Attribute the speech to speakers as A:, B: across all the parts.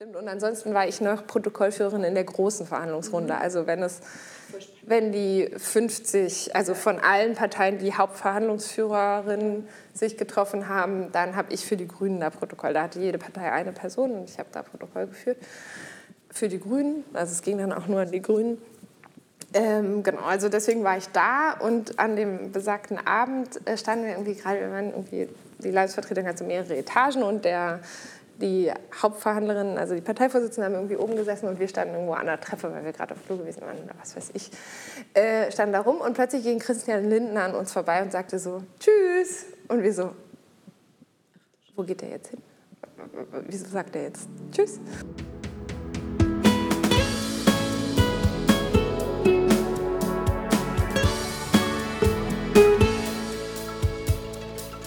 A: Stimmt, und ansonsten war ich noch Protokollführerin in der großen Verhandlungsrunde. Mhm. Also wenn es, wenn die 50, also von allen Parteien die Hauptverhandlungsführerinnen sich getroffen haben, dann habe ich für die Grünen da Protokoll. Da hatte jede Partei eine Person und ich habe da Protokoll geführt für die Grünen. Also es ging dann auch nur an die Grünen. Ähm, genau, also deswegen war ich da und an dem besagten Abend äh, standen wir irgendwie gerade, wir waren irgendwie, die Landesvertretung hat so mehrere Etagen und der die Hauptverhandlerin, also die Parteivorsitzende, haben irgendwie oben gesessen und wir standen irgendwo an der Treppe, weil wir gerade auf Flur gewesen waren oder was weiß ich, äh, standen da rum und plötzlich ging Christian Lindner an uns vorbei und sagte so, tschüss. Und wir so, wo geht der jetzt hin? Wieso sagt er jetzt tschüss?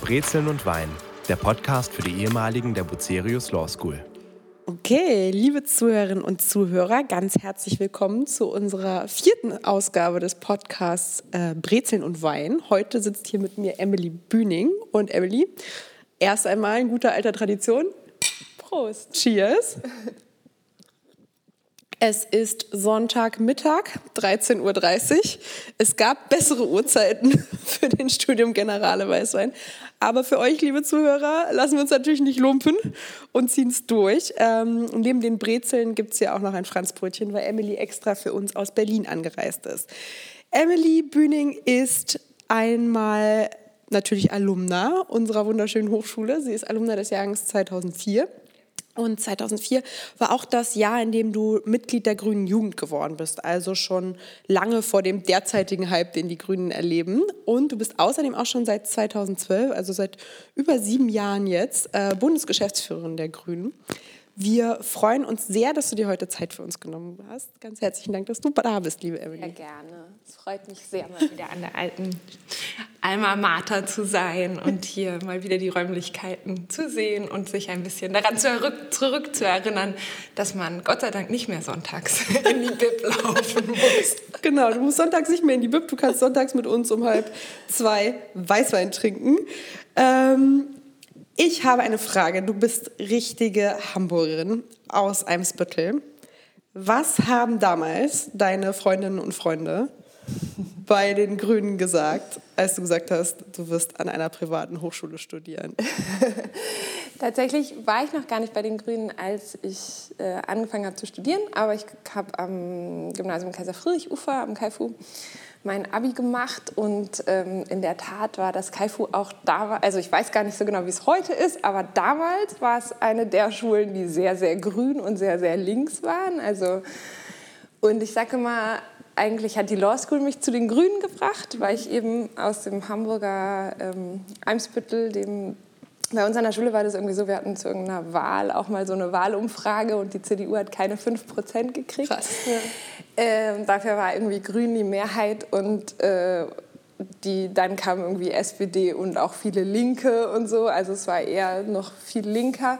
B: Brezeln und Wein der Podcast für die ehemaligen der Bucerius Law School.
C: Okay, liebe Zuhörerinnen und Zuhörer, ganz herzlich willkommen zu unserer vierten Ausgabe des Podcasts äh, Brezeln und Wein. Heute sitzt hier mit mir Emily Bühning. Und Emily, erst einmal in guter alter Tradition. Prost. Cheers. Es ist Sonntagmittag, 13.30 Uhr. Es gab bessere Uhrzeiten für den Studium Generale Weißwein. Aber für euch, liebe Zuhörer, lassen wir uns natürlich nicht lumpen und ziehen es durch. Ähm, neben den Brezeln gibt es ja auch noch ein Franzbrötchen, weil Emily extra für uns aus Berlin angereist ist. Emily Bühning ist einmal natürlich Alumna unserer wunderschönen Hochschule. Sie ist Alumna des Jahrgangs 2004. Und 2004 war auch das Jahr, in dem du Mitglied der Grünen Jugend geworden bist, also schon lange vor dem derzeitigen Hype, den die Grünen erleben. Und du bist außerdem auch schon seit 2012, also seit über sieben Jahren jetzt, äh, Bundesgeschäftsführerin der Grünen. Wir freuen uns sehr, dass du dir heute Zeit für uns genommen hast. Ganz herzlichen Dank, dass du da bist, liebe Emily.
A: Ja, gerne. Es freut mich sehr, mal wieder an der alten Alma Mater zu sein und hier mal wieder die Räumlichkeiten zu sehen und sich ein bisschen daran zurück, zurückzuerinnern, dass man Gott sei Dank nicht mehr sonntags in die Bib laufen muss.
C: Genau, du musst sonntags nicht mehr in die Bib. Du kannst sonntags mit uns um halb zwei Weißwein trinken. Ähm, ich habe eine Frage. Du bist richtige Hamburgerin aus Eimsbüttel. Was haben damals deine Freundinnen und Freunde bei den Grünen gesagt, als du gesagt hast, du wirst an einer privaten Hochschule studieren?
A: Tatsächlich war ich noch gar nicht bei den Grünen, als ich äh, angefangen habe zu studieren, aber ich habe am Gymnasium Kaiser Friedrich Ufer am KFU mein Abi gemacht und ähm, in der Tat war das Kaifu auch da, also ich weiß gar nicht so genau, wie es heute ist, aber damals war es eine der Schulen, die sehr, sehr grün und sehr, sehr links waren. Also, und ich sage mal, eigentlich hat die Law School mich zu den Grünen gebracht, weil ich eben aus dem Hamburger ähm, Eimsbüttel, dem bei uns an der Schule war das irgendwie so, wir hatten zu irgendeiner Wahl auch mal so eine Wahlumfrage und die CDU hat keine 5% gekriegt. Krass. Ja. Ähm, dafür war irgendwie Grün die Mehrheit und äh, die, dann kam irgendwie SPD und auch viele Linke und so. Also es war eher noch viel linker.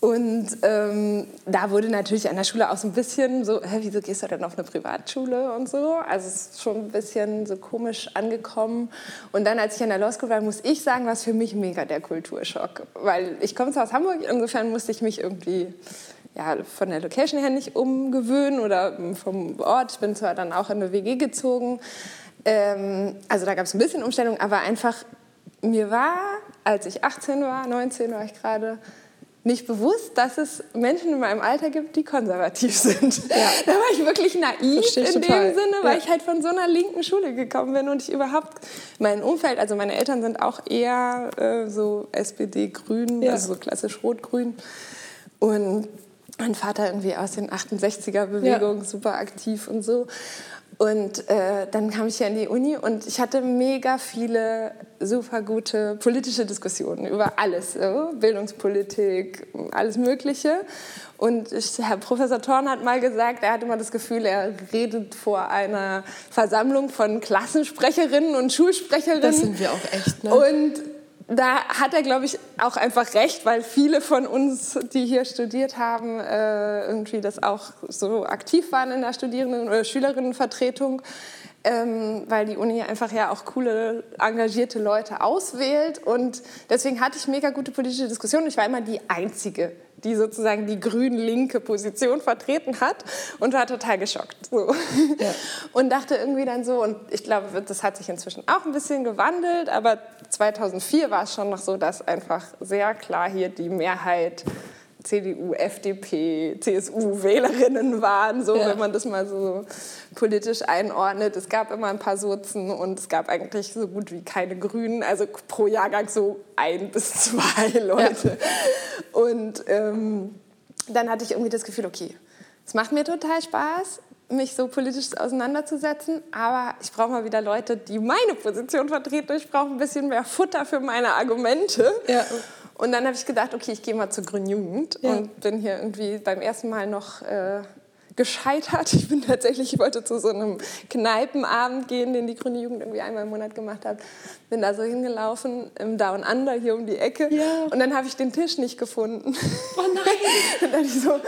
A: Und ähm, da wurde natürlich an der Schule auch so ein bisschen so, hä, wieso gehst du denn auf eine Privatschule und so? Also es ist schon ein bisschen so komisch angekommen. Und dann, als ich an der Law School war, muss ich sagen, war es für mich mega der Kulturschock. Weil ich komme zwar aus Hamburg, insofern musste ich mich irgendwie ja, von der Location her nicht umgewöhnen oder vom Ort. Ich bin zwar dann auch in eine WG gezogen. Ähm, also da gab es ein bisschen Umstellung, aber einfach, mir war, als ich 18 war, 19 war ich gerade, nicht bewusst, dass es Menschen in meinem Alter gibt, die konservativ sind. Ja. Da war ich wirklich naiv in total. dem Sinne, weil ja. ich halt von so einer linken Schule gekommen bin und ich überhaupt mein Umfeld, also meine Eltern sind auch eher äh, so SPD-Grün, ja. also so klassisch Rot-Grün. Und mein Vater irgendwie aus den 68er-Bewegungen super aktiv und so. Und äh, dann kam ich hier in die Uni und ich hatte mega viele super gute politische Diskussionen über alles, so, Bildungspolitik, alles Mögliche. Und ich, Herr Professor Thorn hat mal gesagt, er hat immer das Gefühl, er redet vor einer Versammlung von Klassensprecherinnen und Schulsprecherinnen. Das
C: sind wir auch echt. Ne?
A: Und da hat er, glaube ich, auch einfach recht, weil viele von uns, die hier studiert haben, äh, irgendwie das auch so aktiv waren in der Studierenden- oder Schülerinnenvertretung. Ähm, weil die Uni einfach ja auch coole, engagierte Leute auswählt. Und deswegen hatte ich mega gute politische Diskussionen. Ich war immer die Einzige, die sozusagen die grün-linke Position vertreten hat und war total geschockt. So. Ja. Und dachte irgendwie dann so, und ich glaube, das hat sich inzwischen auch ein bisschen gewandelt, aber 2004 war es schon noch so, dass einfach sehr klar hier die Mehrheit CDU, FDP, CSU-Wählerinnen waren, so ja. wenn man das mal so politisch einordnet. Es gab immer ein paar Sozen und es gab eigentlich so gut wie keine Grünen, also pro Jahrgang so ein bis zwei Leute. Ja. Und ähm, dann hatte ich irgendwie das Gefühl, okay, es macht mir total Spaß, mich so politisch auseinanderzusetzen, aber ich brauche mal wieder Leute, die meine Position vertreten. Ich brauche ein bisschen mehr Futter für meine Argumente. Ja. Und dann habe ich gedacht, okay, ich gehe mal zur Grünen Jugend ja. und bin hier irgendwie beim ersten Mal noch äh, gescheitert. Ich bin tatsächlich, ich wollte zu so einem Kneipenabend gehen, den die Grüne Jugend irgendwie einmal im Monat gemacht hat. Bin da so hingelaufen im Down Under hier um die Ecke ja. und dann habe ich den Tisch nicht gefunden.
C: Oh nein!
A: und dann ich so,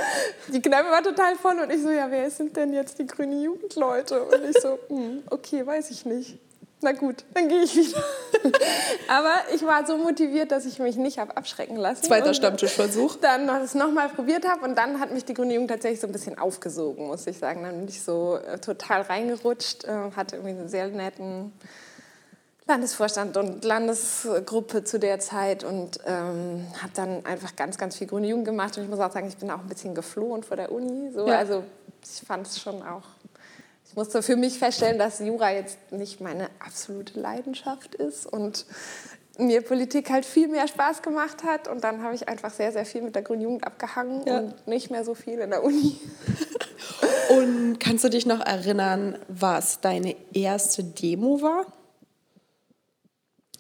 A: die Kneipe war total voll und ich so, ja, wer sind denn jetzt die Grüne Jugendleute? Und ich so, hm, okay, weiß ich nicht na gut, dann gehe ich wieder. Aber ich war so motiviert, dass ich mich nicht habe abschrecken lassen.
C: Zweiter Stammtischversuch.
A: Dann das nochmal probiert habe und dann hat mich die Grüne Jugend tatsächlich so ein bisschen aufgesogen, muss ich sagen. Dann bin ich so äh, total reingerutscht, äh, hatte irgendwie einen sehr netten Landesvorstand und Landesgruppe zu der Zeit und ähm, habe dann einfach ganz, ganz viel Grüne Jugend gemacht. Und ich muss auch sagen, ich bin auch ein bisschen geflohen vor der Uni. So. Ja. Also ich fand es schon auch ich musste für mich feststellen, dass Jura jetzt nicht meine absolute Leidenschaft ist und mir Politik halt viel mehr Spaß gemacht hat. Und dann habe ich einfach sehr, sehr viel mit der Grünen Jugend abgehangen ja. und nicht mehr so viel in der Uni.
C: Und kannst du dich noch erinnern, was deine erste Demo war?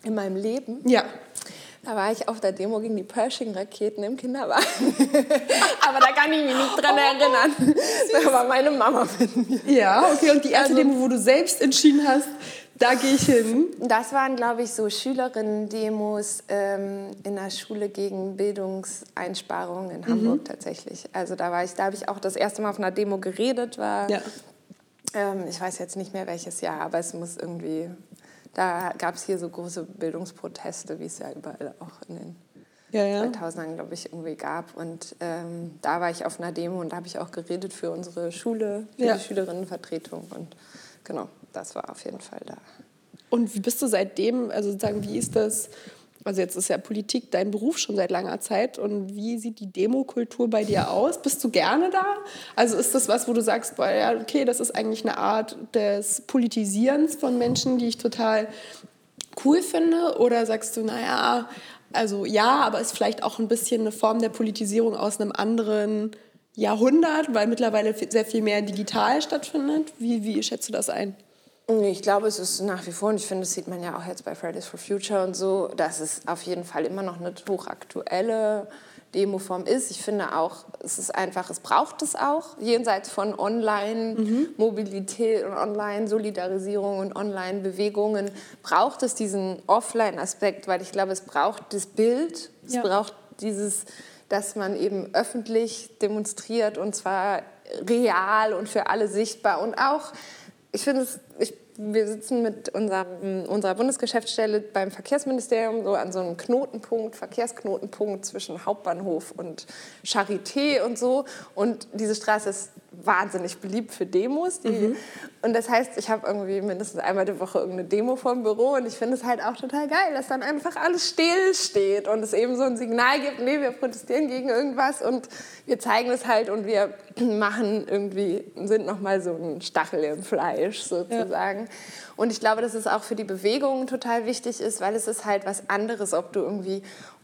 A: In meinem Leben?
C: Ja.
A: Da war ich auf der Demo gegen die Pershing-Raketen im Kinderwagen. Aber da kann ich mich nicht dran oh, erinnern. Da war meine Mama mit mir.
C: Ja, okay. Und die erste also, Demo, wo du selbst entschieden hast, da gehe ich hin.
A: Das waren, glaube ich, so Schülerinnen-Demos ähm, in der Schule gegen Bildungseinsparungen in Hamburg mhm. tatsächlich. Also da war ich, da habe ich auch das erste Mal auf einer Demo geredet. War, ja. ähm, ich weiß jetzt nicht mehr welches Jahr, aber es muss irgendwie da gab es hier so große Bildungsproteste, wie es ja überall auch in den ja, ja. 2000ern, glaube ich, irgendwie gab. Und ähm, da war ich auf einer Demo und da habe ich auch geredet für unsere Schule, für ja. die Schülerinnenvertretung. Und genau, das war auf jeden Fall da.
C: Und wie bist du seitdem, also sozusagen, wie ist das also jetzt ist ja Politik dein Beruf schon seit langer Zeit. Und wie sieht die Demokultur bei dir aus? Bist du gerne da? Also ist das was, wo du sagst, boah, ja, okay, das ist eigentlich eine Art des Politisierens von Menschen, die ich total cool finde? Oder sagst du, naja, also ja, aber ist vielleicht auch ein bisschen eine Form der Politisierung aus einem anderen Jahrhundert, weil mittlerweile sehr viel mehr digital stattfindet? Wie, wie schätzt du das ein?
A: Ich glaube, es ist nach wie vor, und ich finde, das sieht man ja auch jetzt bei Fridays for Future und so, dass es auf jeden Fall immer noch eine hochaktuelle Demoform ist. Ich finde auch, es ist einfach, es braucht es auch, jenseits von Online-Mobilität und Online-Solidarisierung und Online-Bewegungen, braucht es diesen Offline-Aspekt, weil ich glaube, es braucht das Bild, es ja. braucht dieses, dass man eben öffentlich demonstriert und zwar real und für alle sichtbar und auch ich finde es, ich, wir sitzen mit unserem, unserer Bundesgeschäftsstelle beim Verkehrsministerium so an so einem Knotenpunkt, Verkehrsknotenpunkt zwischen Hauptbahnhof und Charité und so. Und diese Straße ist wahnsinnig beliebt für Demos. Die, mhm. Und das heißt, ich habe irgendwie mindestens einmal die Woche irgendeine Demo vom Büro und ich finde es halt auch total geil, dass dann einfach alles still steht und es eben so ein Signal gibt, nee, wir protestieren gegen irgendwas und wir zeigen es halt und wir machen irgendwie, sind nochmal so ein Stachel im Fleisch sozusagen. Ja. Und ich glaube, dass es auch für die Bewegung total wichtig ist, weil es ist halt was anderes, ob du irgendwie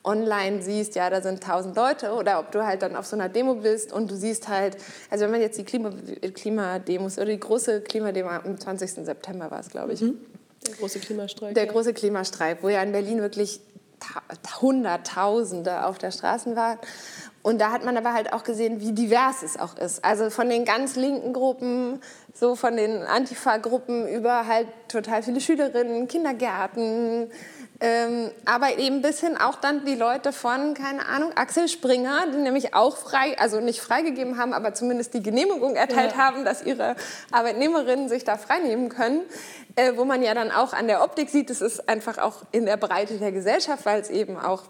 A: online siehst, ja, da sind tausend Leute oder ob du halt dann auf so einer Demo bist und du siehst halt, also wenn man jetzt die Klima, Klimademos oder die große Klimademo am 20. September war es, glaube ich. Mhm.
C: Der große Klimastreik.
A: Der ja. große Klimastreik, wo ja in Berlin wirklich Hunderttausende auf der Straße waren. Und da hat man aber halt auch gesehen, wie divers es auch ist. Also von den ganz linken Gruppen, so von den Antifa-Gruppen über halt total viele Schülerinnen, Kindergärten, ähm, aber eben bis hin auch dann die Leute von, keine Ahnung, Axel Springer, die nämlich auch frei, also nicht freigegeben haben, aber zumindest die Genehmigung erteilt ja. haben, dass ihre Arbeitnehmerinnen sich da freinehmen können. Äh, wo man ja dann auch an der Optik sieht, es ist einfach auch in der Breite der Gesellschaft, weil es eben auch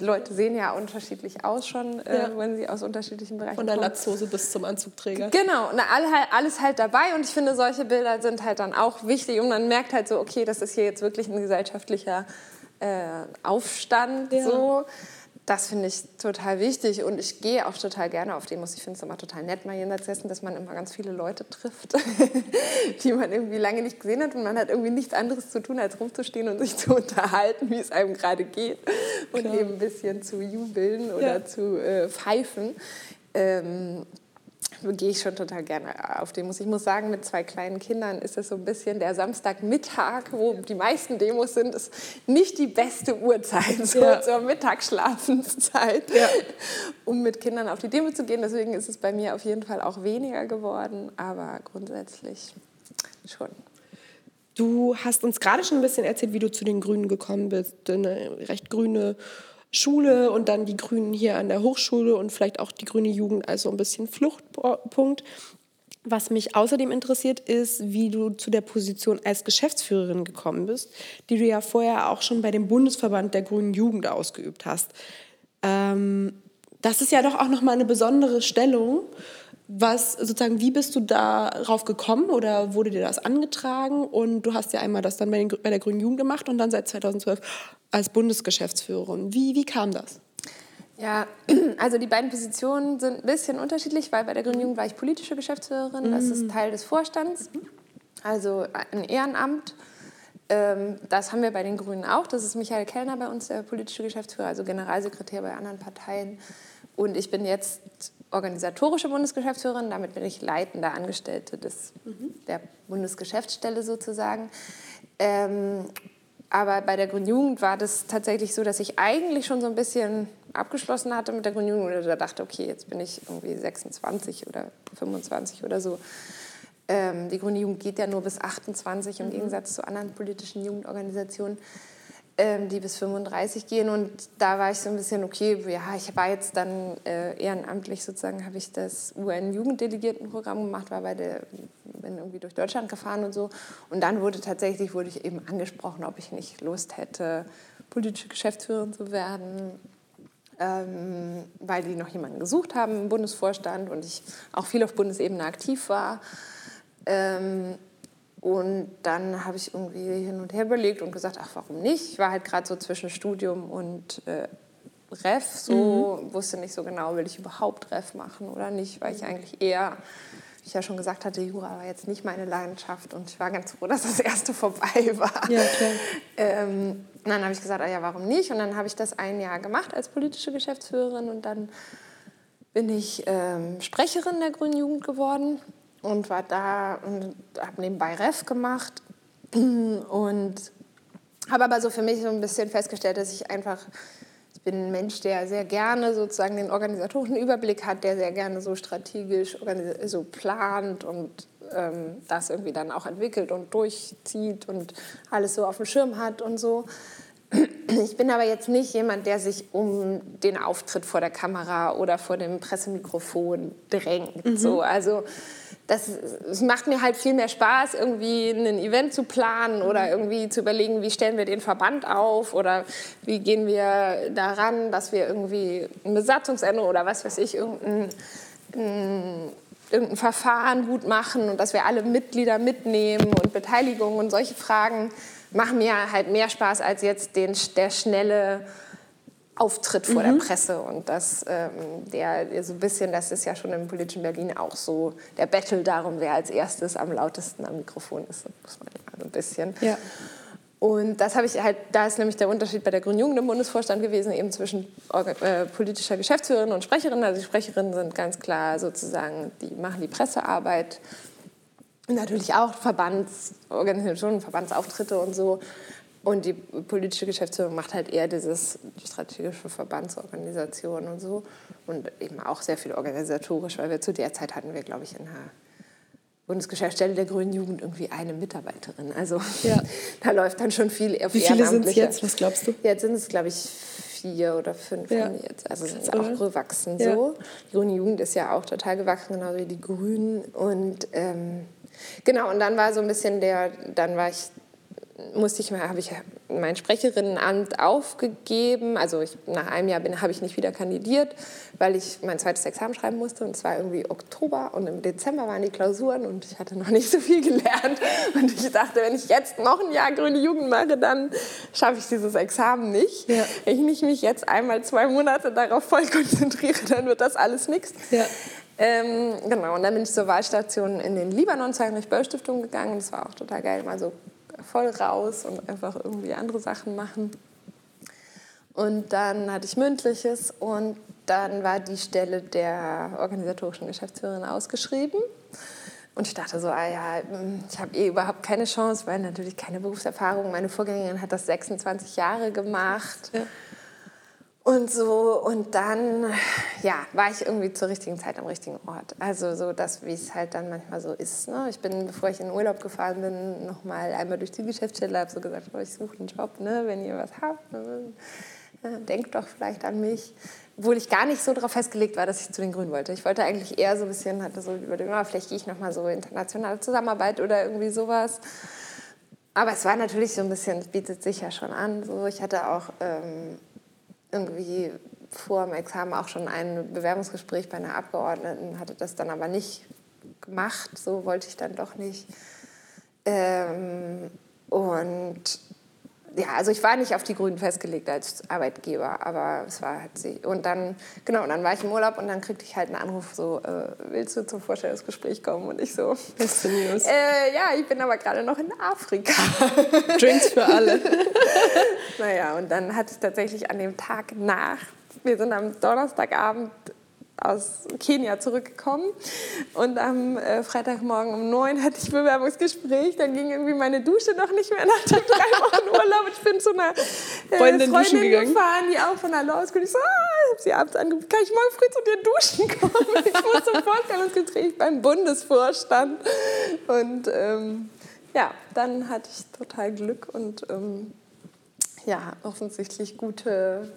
A: Leute sehen ja unterschiedlich aus schon, äh, ja. äh, wenn sie aus unterschiedlichen Bereichen
C: Von der Latzhose bis zum Anzugträger.
A: Genau, na, alles halt dabei und ich finde, solche Bilder sind halt dann auch wichtig und man merkt halt so, okay, das ist hier jetzt wirklich ein gesellschaftlicher äh, Aufstand. Ja. So. Das finde ich total wichtig und ich gehe auch total gerne auf Demos. Ich finde es immer total nett, mal jenseits dessen, dass man immer ganz viele Leute trifft, die man irgendwie lange nicht gesehen hat und man hat irgendwie nichts anderes zu tun, als rumzustehen und sich zu unterhalten, wie es einem gerade geht und Klar. eben ein bisschen zu jubeln oder ja. zu äh, pfeifen. Ähm, gehe ich schon total gerne auf Demos. Ich muss sagen, mit zwei kleinen Kindern ist es so ein bisschen der Samstagmittag, wo die meisten Demos sind, ist nicht die beste Uhrzeit, so ja. zur Mittagsschlafenszeit, ja. um mit Kindern auf die Demo zu gehen. Deswegen ist es bei mir auf jeden Fall auch weniger geworden, aber grundsätzlich schon.
C: Du hast uns gerade schon ein bisschen erzählt, wie du zu den Grünen gekommen bist. Eine recht grüne Schule und dann die Grünen hier an der Hochschule und vielleicht auch die grüne Jugend als so ein bisschen Fluchtpunkt. Was mich außerdem interessiert, ist, wie du zu der Position als Geschäftsführerin gekommen bist, die du ja vorher auch schon bei dem Bundesverband der Grünen Jugend ausgeübt hast. Ähm, das ist ja doch auch nochmal eine besondere Stellung. Was sozusagen, wie bist du darauf gekommen oder wurde dir das angetragen? Und du hast ja einmal das dann bei, den, bei der Grünen Jugend gemacht und dann seit 2012 als Bundesgeschäftsführerin. Wie, wie kam das?
A: Ja, also die beiden Positionen sind ein bisschen unterschiedlich, weil bei der Grünen Jugend war ich politische Geschäftsführerin, das ist mhm. Teil des Vorstands, also ein Ehrenamt. Ähm, das haben wir bei den Grünen auch. Das ist Michael Kellner bei uns, der politische Geschäftsführer, also Generalsekretär bei anderen Parteien. Und ich bin jetzt organisatorische Bundesgeschäftsführerin, damit bin ich leitende Angestellte des, mhm. der Bundesgeschäftsstelle sozusagen. Ähm, aber bei der Grünen Jugend war das tatsächlich so, dass ich eigentlich schon so ein bisschen abgeschlossen hatte mit der Grünen Jugend oder dachte, okay, jetzt bin ich irgendwie 26 oder 25 oder so. Ähm, die Grüne Jugend geht ja nur bis 28 im mhm. Gegensatz zu anderen politischen Jugendorganisationen ähm, die bis 35 gehen. Und da war ich so ein bisschen, okay, ja, ich war jetzt dann äh, ehrenamtlich sozusagen, habe ich das UN-Jugenddelegiertenprogramm gemacht, war bei der, bin irgendwie durch Deutschland gefahren und so. Und dann wurde tatsächlich, wurde ich eben angesprochen, ob ich nicht Lust hätte, politische Geschäftsführerin zu werden. Ähm, weil die noch jemanden gesucht haben im Bundesvorstand und ich auch viel auf Bundesebene aktiv war. Ähm, und dann habe ich irgendwie hin und her überlegt und gesagt, ach, warum nicht? Ich war halt gerade so zwischen Studium und äh, Ref, so mhm. wusste nicht so genau, will ich überhaupt Ref machen oder nicht, weil ich eigentlich eher, wie ich ja schon gesagt hatte, Jura war jetzt nicht meine Leidenschaft und ich war ganz froh, dass das erste vorbei war. Ja, klar. Ähm, und dann habe ich gesagt, ah ja, warum nicht? Und dann habe ich das ein Jahr gemacht als politische Geschäftsführerin und dann bin ich ähm, Sprecherin der Grünen Jugend geworden und war da und habe nebenbei Ref gemacht und habe aber so für mich so ein bisschen festgestellt, dass ich einfach ich bin ein Mensch, der sehr gerne sozusagen den organisatorischen Überblick hat, der sehr gerne so strategisch so plant und ähm, das irgendwie dann auch entwickelt und durchzieht und alles so auf dem Schirm hat und so. Ich bin aber jetzt nicht jemand, der sich um den Auftritt vor der Kamera oder vor dem Pressemikrofon drängt. Mhm. So, also das, es macht mir halt viel mehr Spaß, irgendwie ein Event zu planen oder irgendwie zu überlegen, wie stellen wir den Verband auf oder wie gehen wir daran, dass wir irgendwie ein Besatzungsende oder was weiß ich, irgendein, ein, irgendein Verfahren gut machen und dass wir alle Mitglieder mitnehmen und Beteiligung und solche Fragen machen mir halt mehr Spaß als jetzt den, der schnelle Auftritt vor mhm. der Presse und das, ähm, der so ein bisschen, das ist ja schon im politischen Berlin auch so, der Battle darum, wer als erstes am lautesten am Mikrofon ist, muss man ja so ein bisschen. Ja. Und das habe ich halt, da ist nämlich der Unterschied bei der Grünen Jugend im Bundesvorstand gewesen, eben zwischen äh, politischer Geschäftsführerin und Sprecherin. Also die Sprecherinnen sind ganz klar sozusagen, die machen die Pressearbeit, natürlich auch Verbandsorganisationen, Verbandsauftritte und so. Und die politische Geschäftsführung macht halt eher dieses strategische Verbandsorganisation und so. Und eben auch sehr viel organisatorisch, weil wir zu der Zeit hatten wir, glaube ich, in der Bundesgeschäftsstelle der Grünen Jugend irgendwie eine Mitarbeiterin. Also ja. da läuft dann schon viel
C: Wie viele sind es jetzt, was glaubst du?
A: Jetzt sind es, glaube ich, vier oder fünf ja. jetzt. Also sind auch gewachsen ja. so. Die Grüne Jugend ist ja auch total gewachsen, genau wie die Grünen. Und ähm, genau, und dann war so ein bisschen der, dann war ich musste ich mal, habe ich mein Sprecherinnenamt aufgegeben. Also ich, nach einem Jahr habe ich nicht wieder kandidiert, weil ich mein zweites Examen schreiben musste. Und es war irgendwie Oktober und im Dezember waren die Klausuren und ich hatte noch nicht so viel gelernt. Und ich dachte, wenn ich jetzt noch ein Jahr Grüne Jugend mache, dann schaffe ich dieses Examen nicht. Ja. Wenn ich nicht mich jetzt einmal zwei Monate darauf voll konzentriere, dann wird das alles nichts. Ja. Ähm, genau, und dann bin ich zur Wahlstation in den Libanon zur Heinrich-Böll-Stiftung gegangen. Das war auch total geil, mal so voll raus und einfach irgendwie andere Sachen machen. Und dann hatte ich mündliches und dann war die Stelle der organisatorischen Geschäftsführerin ausgeschrieben. Und ich dachte so, ah ja, hm, ich habe eh überhaupt keine Chance, weil natürlich keine Berufserfahrung. Meine Vorgängerin hat das 26 Jahre gemacht. Ja. Und so, und dann, ja, war ich irgendwie zur richtigen Zeit am richtigen Ort. Also so das, wie es halt dann manchmal so ist. Ne? Ich bin, bevor ich in den Urlaub gefahren bin, noch mal einmal durch die Geschäftsstelle, habe so gesagt, oh, ich suche einen Job, ne? wenn ihr was habt, ne? denkt doch vielleicht an mich. Obwohl ich gar nicht so darauf festgelegt war, dass ich zu den Grünen wollte. Ich wollte eigentlich eher so ein bisschen, hatte so über den, oh, vielleicht gehe ich noch mal so internationale Zusammenarbeit oder irgendwie sowas. Aber es war natürlich so ein bisschen, bietet sich ja schon an. So. Ich hatte auch... Ähm, irgendwie vor dem Examen auch schon ein Bewerbungsgespräch bei einer Abgeordneten, hatte das dann aber nicht gemacht, so wollte ich dann doch nicht. Ähm, und ja, also ich war nicht auf die Grünen festgelegt als Arbeitgeber, aber es war halt sie. Und dann, genau, und dann war ich im Urlaub und dann kriegte ich halt einen Anruf so, äh, willst du zum Vorstellungsgespräch kommen? Und ich so,
C: beste News.
A: Äh, ja, ich bin aber gerade noch in Afrika.
C: Drinks für alle.
A: naja, und dann hatte ich tatsächlich an dem Tag nach, wir sind am Donnerstagabend aus Kenia zurückgekommen und am äh, Freitagmorgen um neun hatte ich Bewerbungsgespräch. Dann ging irgendwie meine Dusche noch nicht mehr nach den drei Wochen Urlaub. Ich bin zu einer äh, Freundin, Freundin gefahren, die auch von der Law School. Ich so, ah, habe sie abends angerufen, kann ich morgen früh zu dir duschen kommen? Ich muss zum Vorstellungsgespräch beim Bundesvorstand. Und ähm, ja, dann hatte ich total Glück und ähm, ja, offensichtlich gute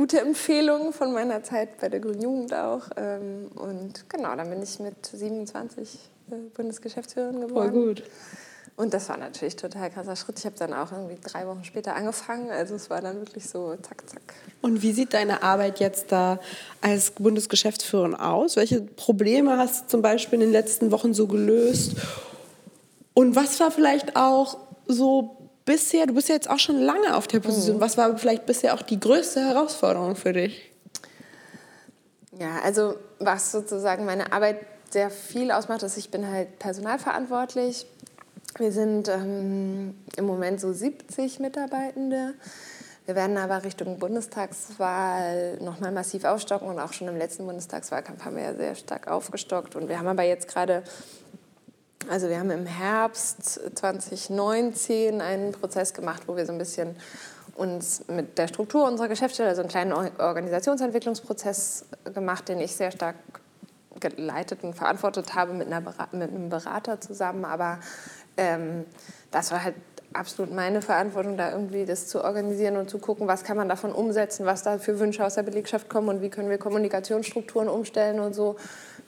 A: gute Empfehlungen von meiner Zeit bei der Grünen Jugend auch. Ähm, und genau, dann bin ich mit 27 äh, Bundesgeschäftsführerin geworden.
C: Voll gut.
A: Und das war natürlich total krasser Schritt. Ich habe dann auch irgendwie drei Wochen später angefangen. Also es war dann wirklich so zack, zack.
C: Und wie sieht deine Arbeit jetzt da als Bundesgeschäftsführerin aus? Welche Probleme hast du zum Beispiel in den letzten Wochen so gelöst? Und was war vielleicht auch so bisher, du bist ja jetzt auch schon lange auf der Position, mhm. was war vielleicht bisher auch die größte Herausforderung für dich?
A: Ja, also was sozusagen meine Arbeit sehr viel ausmacht, ist, ich bin halt personalverantwortlich. Wir sind ähm, im Moment so 70 Mitarbeitende. Wir werden aber Richtung Bundestagswahl nochmal massiv aufstocken und auch schon im letzten Bundestagswahlkampf haben wir ja sehr stark aufgestockt. Und wir haben aber jetzt gerade also wir haben im Herbst 2019 einen Prozess gemacht, wo wir so ein bisschen uns mit der Struktur unserer Geschäftsstelle, also einen kleinen Organisationsentwicklungsprozess gemacht, den ich sehr stark geleitet und verantwortet habe mit, einer, mit einem Berater zusammen. Aber ähm, das war halt absolut meine Verantwortung, da irgendwie das zu organisieren und zu gucken, was kann man davon umsetzen, was da für Wünsche aus der Belegschaft kommen und wie können wir Kommunikationsstrukturen umstellen und so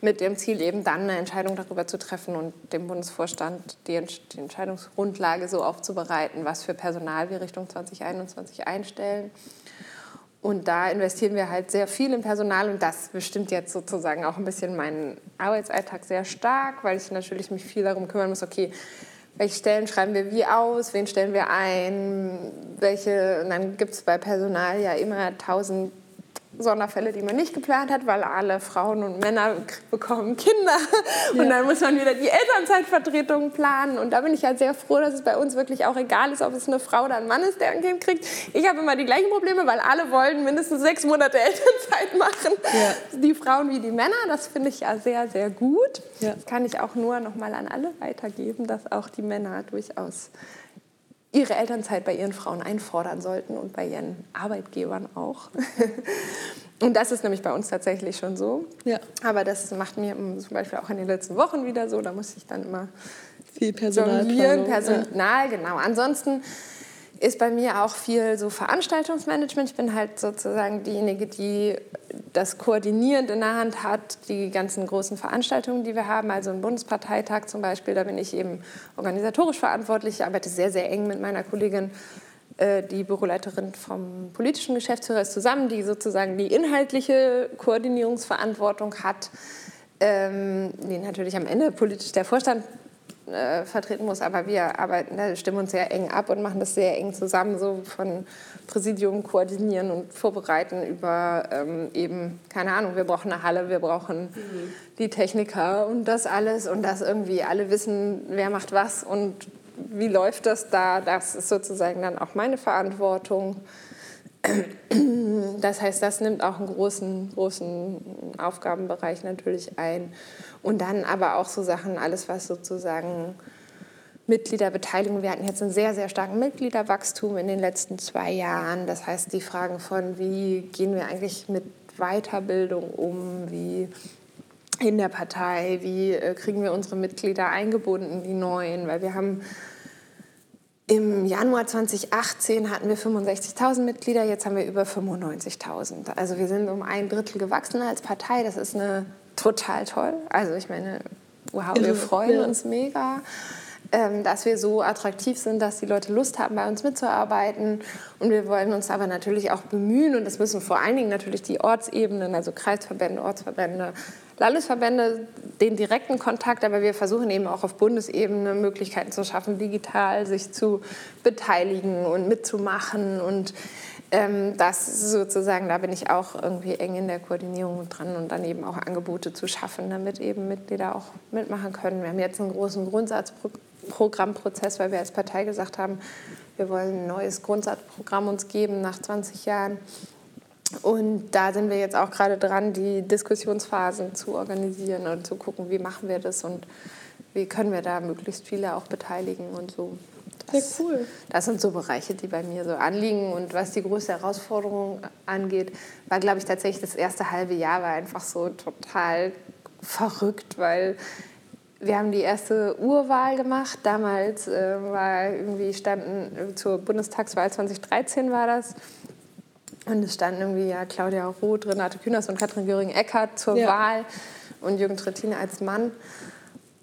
A: mit dem Ziel eben dann eine Entscheidung darüber zu treffen und dem Bundesvorstand die, die Entscheidungsgrundlage so aufzubereiten, was für Personal wir Richtung 2021 einstellen. Und da investieren wir halt sehr viel in Personal und das bestimmt jetzt sozusagen auch ein bisschen meinen Arbeitsalltag sehr stark, weil ich natürlich mich viel darum kümmern muss, okay, welche Stellen schreiben wir wie aus, wen stellen wir ein, welche, und dann gibt es bei Personal ja immer tausend Sonderfälle, die man nicht geplant hat, weil alle Frauen und Männer bekommen Kinder und dann muss man wieder die Elternzeitvertretung planen und da bin ich halt sehr froh, dass es bei uns wirklich auch egal ist, ob es eine Frau oder ein Mann ist, der ein Kind kriegt. Ich habe immer die gleichen Probleme, weil alle wollen mindestens sechs Monate Elternzeit machen, ja. die Frauen wie die Männer. Das finde ich ja sehr, sehr gut. Ja. Das kann ich auch nur noch mal an alle weitergeben, dass auch die Männer durchaus ihre Elternzeit bei ihren Frauen einfordern sollten und bei ihren Arbeitgebern auch. Und das ist nämlich bei uns tatsächlich schon so.
C: Ja.
A: Aber das macht mir zum Beispiel auch in den letzten Wochen wieder so. Da muss ich dann immer
C: Viel
A: jonglieren,
C: Personalplanung.
A: Personal, genau. Ansonsten ist bei mir auch viel so Veranstaltungsmanagement. Ich bin halt sozusagen diejenige, die das koordinierend in der Hand hat, die ganzen großen Veranstaltungen, die wir haben. Also ein Bundesparteitag zum Beispiel, da bin ich eben organisatorisch verantwortlich. Ich arbeite sehr, sehr eng mit meiner Kollegin, äh, die Büroleiterin vom politischen Geschäftsführer ist zusammen, die sozusagen die inhaltliche Koordinierungsverantwortung hat, ähm, die natürlich am Ende politisch der Vorstand äh, vertreten muss, aber wir arbeiten, da stimmen uns sehr eng ab und machen das sehr eng zusammen, so von Präsidium koordinieren und vorbereiten über ähm, eben, keine Ahnung, wir brauchen eine Halle, wir brauchen die Techniker und das alles und dass irgendwie alle wissen, wer macht was und wie läuft das da, das ist sozusagen dann auch meine Verantwortung. Das heißt, das nimmt auch einen großen, großen Aufgabenbereich natürlich ein. Und dann aber auch so Sachen, alles was sozusagen Mitgliederbeteiligung. Wir hatten jetzt einen sehr, sehr starken Mitgliederwachstum in den letzten zwei Jahren. Das heißt, die Fragen von, wie gehen wir eigentlich mit Weiterbildung um, wie in der Partei, wie äh, kriegen wir unsere Mitglieder eingebunden, die neuen, weil wir haben im Januar 2018 hatten wir 65.000 Mitglieder, jetzt haben wir über 95.000. Also wir sind um ein Drittel gewachsen als Partei. Das ist eine total toll. Also ich meine, wow, wir freuen
C: ja.
A: uns mega, ähm, dass wir so attraktiv sind, dass die Leute Lust haben, bei uns mitzuarbeiten. Und wir wollen uns aber natürlich auch bemühen und das müssen vor allen Dingen natürlich die Ortsebenen, also Kreisverbände, Ortsverbände, Landesverbände, den direkten Kontakt, aber wir versuchen eben auch auf Bundesebene Möglichkeiten zu schaffen, digital sich zu beteiligen und mitzumachen und ähm, das sozusagen, da bin ich auch irgendwie eng in der Koordinierung dran und dann eben auch Angebote zu schaffen, damit eben Mitglieder auch mitmachen können. Wir haben jetzt einen großen Grundsatzprogrammprozess, weil wir als Partei gesagt haben, wir wollen ein neues Grundsatzprogramm uns geben nach 20 Jahren. Und da sind wir jetzt auch gerade dran, die Diskussionsphasen zu organisieren und zu gucken, wie machen wir das und wie können wir da möglichst viele auch beteiligen und so. Das,
C: Sehr cool.
A: Das sind so Bereiche, die bei mir so anliegen. Und was die größte Herausforderung angeht, war, glaube ich, tatsächlich das erste halbe Jahr war einfach so total verrückt, weil wir haben die erste Urwahl gemacht. Damals äh, war irgendwie standen äh, zur Bundestagswahl 2013 war das. Und es standen irgendwie ja Claudia Roth, Renate Künast und Katrin Göring-Eckardt zur
C: Ja.
A: Wahl und Jürgen Trittin als Mann.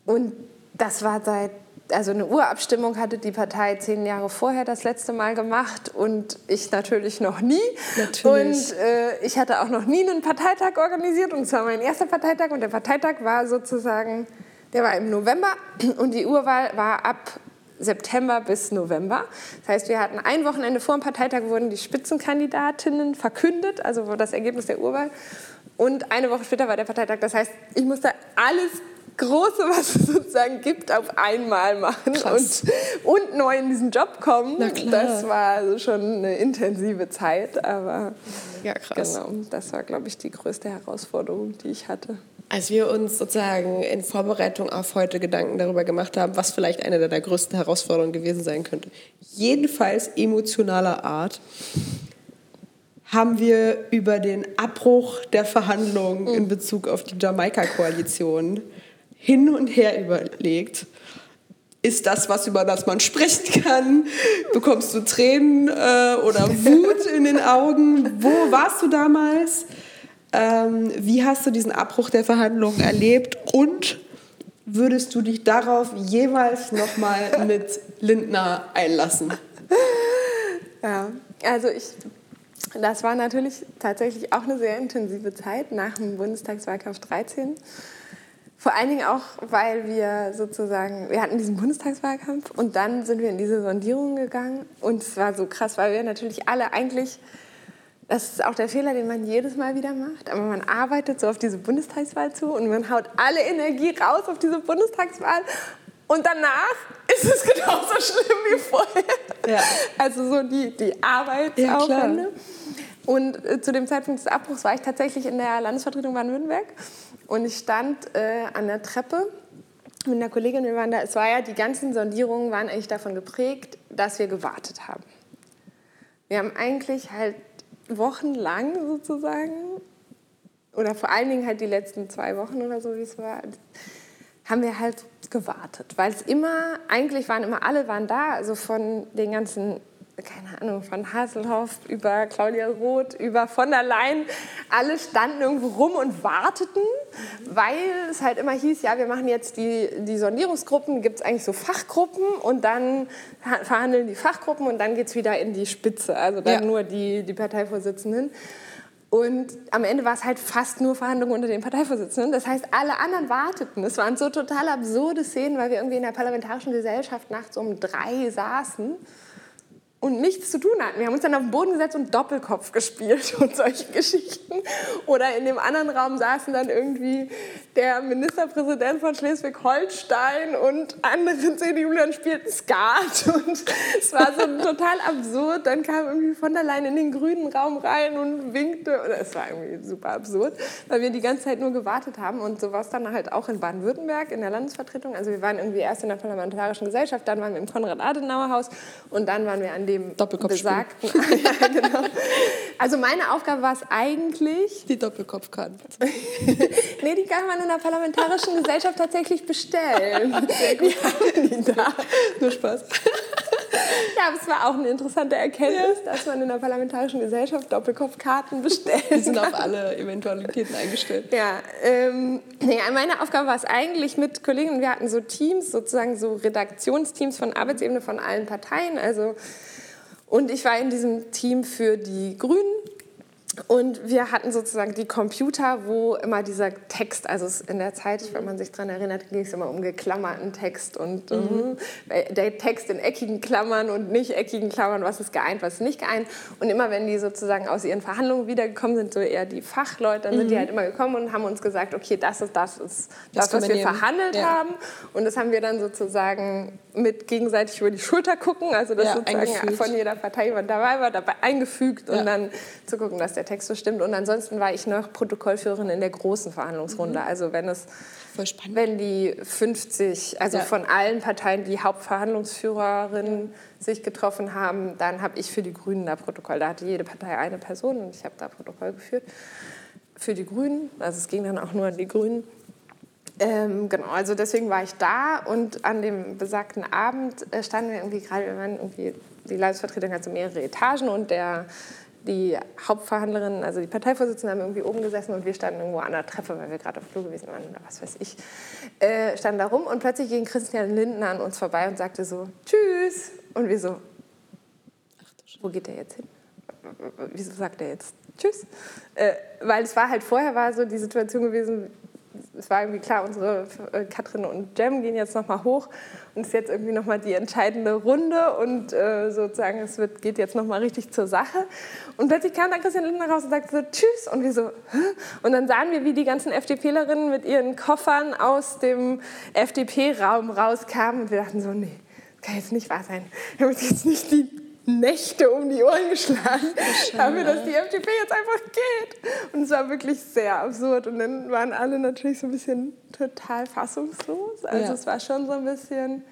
A: Und das war seit, also eine Urabstimmung hatte die Partei zehn Jahre vorher das letzte Mal gemacht und ich natürlich noch nie.
C: Natürlich.
A: Und äh, ich hatte auch noch nie einen Parteitag organisiert und es war mein erster Parteitag und der Parteitag war sozusagen, der war im November und die Urwahl war ab September bis November. Das heißt, wir hatten ein Wochenende vor dem Parteitag wurden die Spitzenkandidatinnen verkündet, also das Ergebnis der Urwahl. Und eine Woche später war der Parteitag. Das heißt, ich musste alles Große, was es sozusagen gibt, auf einmal machen
C: Krass.
A: und, und neu in diesen Job kommen. Das war also schon eine intensive Zeit, aber
C: Ja, krass.
A: genau, das war, glaube ich, die größte Herausforderung, die ich hatte.
C: Als wir uns sozusagen in Vorbereitung auf heute Gedanken darüber gemacht haben, was vielleicht eine der größten Herausforderungen gewesen sein könnte, jedenfalls emotionaler Art, haben wir über den Abbruch der Verhandlungen in Bezug auf die Jamaika-Koalition hin und her überlegt. Ist das was, über das man sprechen kann? Bekommst du Tränen äh, oder Wut in den Augen? Wo warst du damals? Ähm, wie hast du diesen Abbruch der Verhandlungen erlebt? Und würdest du dich darauf jeweils nochmal mit Lindner einlassen?
A: Ja, also ich, das war natürlich tatsächlich auch eine sehr intensive Zeit nach dem Bundestagswahlkampf 13. Vor allen Dingen auch, weil wir sozusagen, wir hatten diesen Bundestagswahlkampf und dann sind wir in diese Sondierung gegangen und es war so krass, weil wir natürlich alle eigentlich, das ist auch der Fehler, den man jedes Mal wieder macht, aber man arbeitet so auf diese Bundestagswahl zu und man haut alle Energie raus auf diese Bundestagswahl und danach ist es genauso schlimm wie vorher.
C: Ja.
A: Also so die, die
C: Ja,
A: Arbeitsaufwände.
C: klar.
A: Und äh, zu dem Zeitpunkt des Abbruchs war ich tatsächlich in der Landesvertretung Baden-Württemberg und ich stand äh, an der Treppe mit einer Kollegin, wir waren da, es war ja, die ganzen Sondierungen waren eigentlich davon geprägt, dass wir gewartet haben. Wir haben eigentlich halt wochenlang sozusagen, oder vor allen Dingen halt die letzten zwei Wochen oder so, wie es war, haben wir halt gewartet. Weil es immer, eigentlich waren immer alle waren da, also von den ganzen keine Ahnung, von Hasselhoff über Claudia Roth, über von der Leyen, alle standen irgendwo rum und warteten, weil es halt immer hieß, ja, wir machen jetzt die, die Sondierungsgruppen, gibt es eigentlich so Fachgruppen und dann verhandeln die Fachgruppen und dann geht es wieder in die Spitze, also dann ja. nur die, die Parteivorsitzenden. Und am Ende war es halt fast nur Verhandlungen unter den Parteivorsitzenden. Das heißt, alle anderen warteten. Es waren so total absurde Szenen, weil wir irgendwie in der parlamentarischen Gesellschaft nachts um drei saßen und nichts zu tun hatten. Wir haben uns dann auf den Boden gesetzt und Doppelkopf gespielt und solche Geschichten. Oder in dem anderen Raum saßen dann irgendwie der Ministerpräsident von Schleswig-Holstein und andere CDU-Lern spielten Skat. Und es war so total absurd. Dann kam irgendwie von der Leyen in den grünen Raum rein und winkte. Oder es war irgendwie super absurd, weil wir die ganze Zeit nur gewartet haben. Und so war es dann halt auch in Baden-Württemberg in der Landesvertretung. Also wir waren irgendwie erst in der Parlamentarischen Gesellschaft, dann waren wir im Konrad-Adenauer-Haus und dann waren wir an dem besagten. ja, genau. Also meine Aufgabe war es eigentlich.
C: Die Doppelkopfkarte.
A: nee, die kann man in der Parlamentarischen Gesellschaft tatsächlich bestellen. Sehr gut. Wir haben die da.
C: Nur Spaß.
A: Ja, aber es war auch eine interessante Erkenntnis, ja. dass man in der Parlamentarischen Gesellschaft Doppelkopfkarten bestellt.
C: Die sind auf alle Eventualitäten eingestellt.
A: Ja, ähm, nee, meine Aufgabe war es eigentlich mit Kollegen, wir hatten so Teams, sozusagen so Redaktionsteams von Arbeitsebene von allen Parteien, also und ich war in diesem Team für die Grünen und wir hatten sozusagen die Computer, wo immer dieser Text, also in der Zeit, wenn man sich daran erinnert, ging es immer um geklammerten Text und mhm. äh, der Text in eckigen Klammern und nicht eckigen Klammern, was ist geeint, was ist nicht geeint. Und immer wenn die sozusagen aus ihren Verhandlungen wiedergekommen sind, so eher die Fachleute, dann mhm. sind die mhm. halt immer gekommen und haben uns gesagt, okay, das ist das, ist das, das was wir nehmen. verhandelt ja. haben. Und das haben wir dann sozusagen mit gegenseitig über die Schulter gucken, also dass ja, sozusagen von jeder Partei jemand dabei war, dabei eingefügt ja. und dann zu gucken, dass der Text so stimmt. Und ansonsten war ich noch Protokollführerin in der großen Verhandlungsrunde. Mhm. Also wenn es wenn die 50, also ja. von allen Parteien die Hauptverhandlungsführerinnen sich getroffen haben, dann habe ich für die Grünen da Protokoll. Da hatte jede Partei eine Person und ich habe da Protokoll geführt für die Grünen. Also es ging dann auch nur an die Grünen. Ähm, genau, also deswegen war ich da und an dem besagten Abend äh, standen wir irgendwie gerade, wir waren irgendwie, die Landesvertretung hat so mehrere Etagen und der, die Hauptverhandlerin, also die Parteivorsitzenden haben irgendwie oben gesessen und wir standen irgendwo an der Treppe, weil wir gerade auf Flur gewesen waren oder was weiß ich, äh, standen da rum und plötzlich ging Christian Lindner an uns vorbei und sagte so, tschüss. Und wir so, wo geht der jetzt hin? Wieso sagt er jetzt tschüss? Äh, weil es war halt vorher war so die Situation gewesen, es war irgendwie klar, unsere äh, Katrin und Jem gehen jetzt nochmal hoch und es ist jetzt irgendwie nochmal die entscheidende Runde und äh, sozusagen es wird, geht jetzt nochmal richtig zur Sache. Und plötzlich kam dann Christian Lindner raus und sagte so, tschüss und wir so, Hä? und dann sahen wir, wie die ganzen FDPlerinnen mit ihren Koffern aus dem FDP-Raum rauskamen und wir dachten so, nee, das kann jetzt nicht wahr sein. Wir haben jetzt nicht die Nächte um die Ohren geschlagen, dafür, dass die FDP jetzt einfach geht. Und es war wirklich sehr absurd. Und dann waren alle natürlich so ein bisschen total fassungslos. Also ja. es war schon so ein bisschen,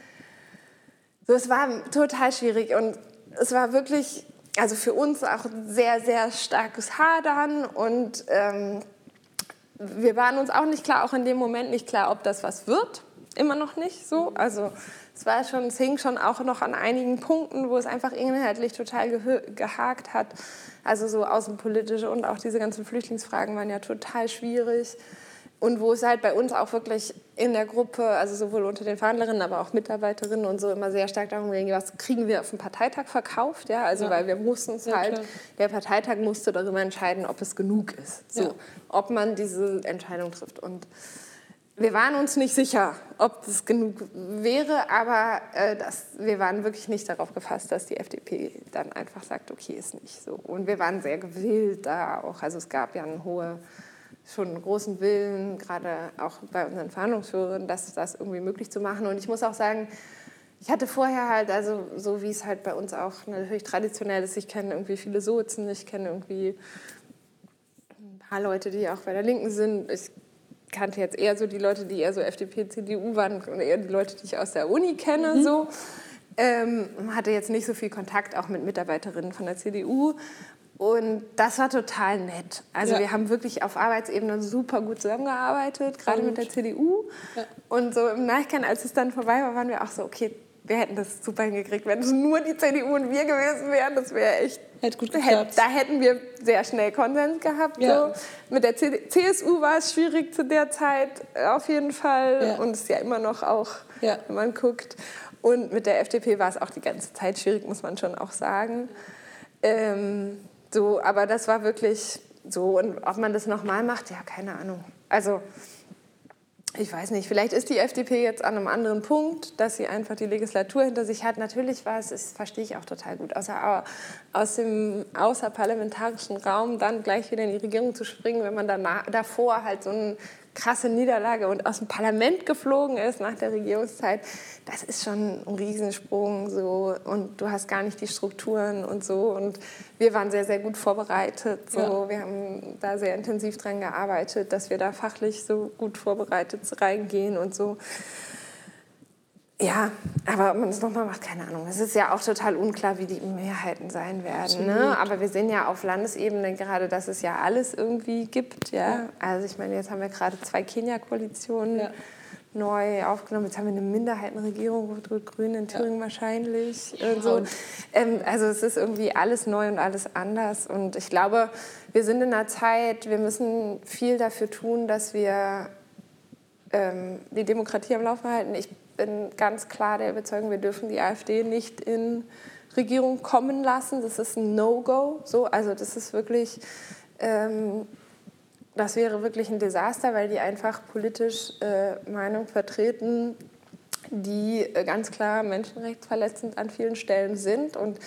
A: so, es war total schwierig. Und es war wirklich, also für uns auch ein sehr, sehr starkes Hadern. Und ähm, wir waren uns auch nicht klar, auch in dem Moment nicht klar, ob das was wird. Immer noch nicht so. Also es war schon, es hing schon auch noch an einigen Punkten, wo es einfach inhaltlich total gehakt hat. Also so außenpolitische und auch diese ganzen Flüchtlingsfragen waren ja total schwierig. Und wo es halt bei uns auch wirklich in der Gruppe, also sowohl unter den Verhandlerinnen, aber auch Mitarbeiterinnen und so immer sehr stark darum ging, was kriegen wir auf dem Parteitag verkauft, ja, also ja. weil wir mussten es ja, halt, klar. der Parteitag musste darüber entscheiden, ob es genug ist, so, ja. ob man diese Entscheidung trifft und wir waren uns nicht sicher, ob das genug wäre, aber äh, das, wir waren wirklich nicht darauf gefasst, dass die FDP dann einfach sagt, okay, ist nicht so. Und wir waren sehr gewillt da auch. Also es gab ja einen hohen, schon einen großen Willen, gerade auch bei unseren Verhandlungsführern, das, das irgendwie möglich zu machen. Und ich muss auch sagen, ich hatte vorher halt, also so wie es halt bei uns auch natürlich traditionell ist, ich kenne irgendwie viele Sozen, ich kenne irgendwie ein paar Leute, die auch bei der Linken sind. Ich kannte jetzt eher so die Leute, die eher so FDP, CDU waren und eher die Leute, die ich aus der Uni kenne. Mhm. So. Ähm, hatte jetzt nicht so viel Kontakt auch mit Mitarbeiterinnen von der CDU. Und das war total nett. Also ja. wir haben wirklich auf Arbeitsebene super gut zusammengearbeitet, gerade mit der CDU. Ja. Und so im Nachgang, als es dann vorbei war, waren wir auch so, okay, wir hätten das super hingekriegt, wenn es nur die CDU und wir gewesen wären. Das wäre echt.
C: Hätte gut geklappt.
A: Da hätten wir sehr schnell Konsens gehabt. Ja. So. Mit der CSU war es schwierig zu der Zeit, auf jeden Fall. Ja. Und es ist ja immer noch auch, ja. wenn man guckt. Und mit der FDP war es auch die ganze Zeit schwierig, muss man schon auch sagen. Ähm, so, aber das war wirklich so. Und ob man das nochmal macht, ja, keine Ahnung. Also ich weiß nicht, vielleicht ist die FDP jetzt an einem anderen Punkt, dass sie einfach die Legislatur hinter sich hat. Natürlich war es, das verstehe ich auch total gut, außer, aus dem außerparlamentarischen Raum dann gleich wieder in die Regierung zu springen, wenn man danach, davor halt so ein krasse Niederlage und aus dem Parlament geflogen ist nach der Regierungszeit, das ist schon ein Riesensprung so und du hast gar nicht die Strukturen und so und wir waren sehr, sehr gut vorbereitet. So. Ja. Wir haben da sehr intensiv dran gearbeitet, dass wir da fachlich so gut vorbereitet reingehen und so. Ja, aber ob man es nochmal macht, keine Ahnung. Es ist ja auch total unklar, wie die Mehrheiten sein werden. Ne? Aber wir sehen ja auf Landesebene gerade, dass es ja alles irgendwie gibt. Ja? ja. Also ich meine, jetzt haben wir gerade zwei Kenia-Koalitionen ja. neu aufgenommen. Jetzt haben wir eine Minderheitenregierung, Rot-Grün in Thüringen ja. wahrscheinlich. So. Ähm, also es ist irgendwie alles neu und alles anders. Und ich glaube, wir sind in einer Zeit, wir müssen viel dafür tun, dass wir ähm, die Demokratie am Laufen halten. Ich bin ganz klar der Überzeugung, wir dürfen die AfD nicht in Regierung kommen lassen. Das ist ein No-Go. So, also das ist wirklich, ähm, das wäre wirklich ein Desaster, weil die einfach politisch äh, Meinung vertreten, die äh, ganz klar menschenrechtsverletzend an vielen Stellen sind und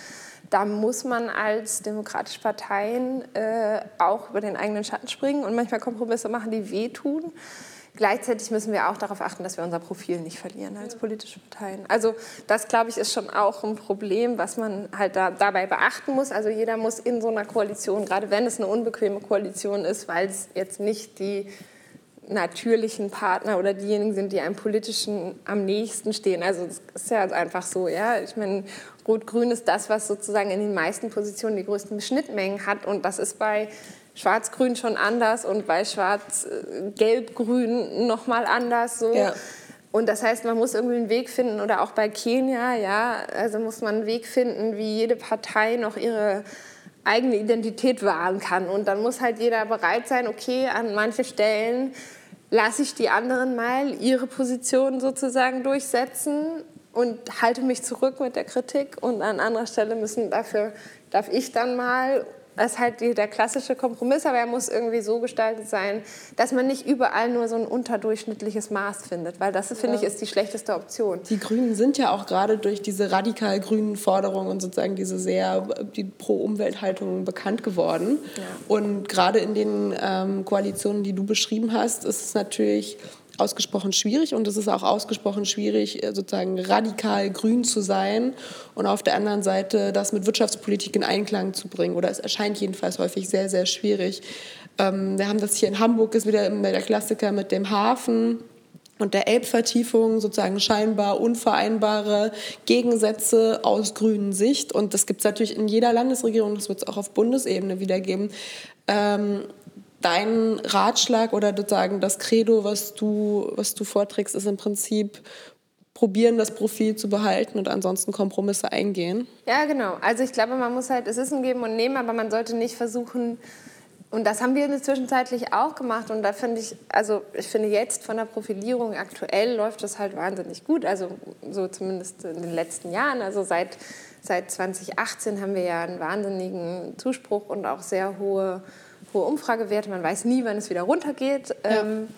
A: da muss man als demokratische Parteien äh, auch über den eigenen Schatten springen und manchmal Kompromisse machen, die wehtun. Gleichzeitig müssen wir auch darauf achten, dass wir unser Profil nicht verlieren als politische Parteien. Also das, glaube ich, ist schon auch ein Problem, was man halt da, dabei beachten muss. Also jeder muss in so einer Koalition, gerade wenn es eine unbequeme Koalition ist, weil es jetzt nicht die natürlichen Partner oder diejenigen sind, die einem politischen am nächsten stehen. Also es ist ja einfach so, ja. Ich meine, Rot-Grün ist das, was sozusagen in den meisten Positionen die größten Schnittmengen hat und das ist bei Schwarz-Grün schon anders und bei Schwarz-Gelb-Grün noch mal anders. So. Ja. Und das heißt, man muss irgendwie einen Weg finden, oder auch bei Kenia, ja, also muss man einen Weg finden, wie jede Partei noch ihre eigene Identität wahren kann. Und dann muss halt jeder bereit sein, okay, an manchen Stellen lasse ich die anderen mal ihre Position sozusagen durchsetzen und halte mich zurück mit der Kritik. Und an anderer Stelle müssen dafür, darf ich dann mal das ist halt der klassische Kompromiss, aber er muss irgendwie so gestaltet sein, dass man nicht überall nur so ein unterdurchschnittliches Maß findet, weil das, finde ja. ich, ist die schlechteste Option.
C: Die Grünen sind ja auch gerade durch diese radikal grünen Forderungen und sozusagen diese sehr die Pro-Umwelt-Haltung bekannt geworden. Ja. Und gerade in den ähm, Koalitionen, die du beschrieben hast, ist es natürlich ausgesprochen schwierig und es ist auch ausgesprochen schwierig, äh, sozusagen radikal grün zu sein und auf der anderen Seite das mit Wirtschaftspolitik in Einklang zu bringen. Oder es erscheint jedenfalls häufig sehr, sehr schwierig. Ähm, wir haben das hier in Hamburg, ist wieder der Klassiker mit dem Hafen und der Elbvertiefung sozusagen scheinbar unvereinbare Gegensätze aus grünen Sicht. Und das gibt es natürlich in jeder Landesregierung, das wird es auch auf Bundesebene wieder geben. Ähm, dein Ratschlag oder sozusagen das Credo, was du, was du vorträgst, ist im Prinzip probieren, das Profil zu behalten und ansonsten Kompromisse eingehen.
A: Ja, genau. Also ich glaube, man muss halt, es ist ein Geben und Nehmen, aber man sollte nicht versuchen, und das haben wir in der Zwischenzeitlich auch gemacht. Und da finde ich, also ich finde jetzt von der Profilierung aktuell läuft das halt wahnsinnig gut. Also so zumindest in den letzten Jahren. Also seit, seit 2018 haben wir ja einen wahnsinnigen Zuspruch und auch sehr hohe hohe Umfragewerte. Man weiß nie, wann es wieder runtergeht. Ja. Ähm,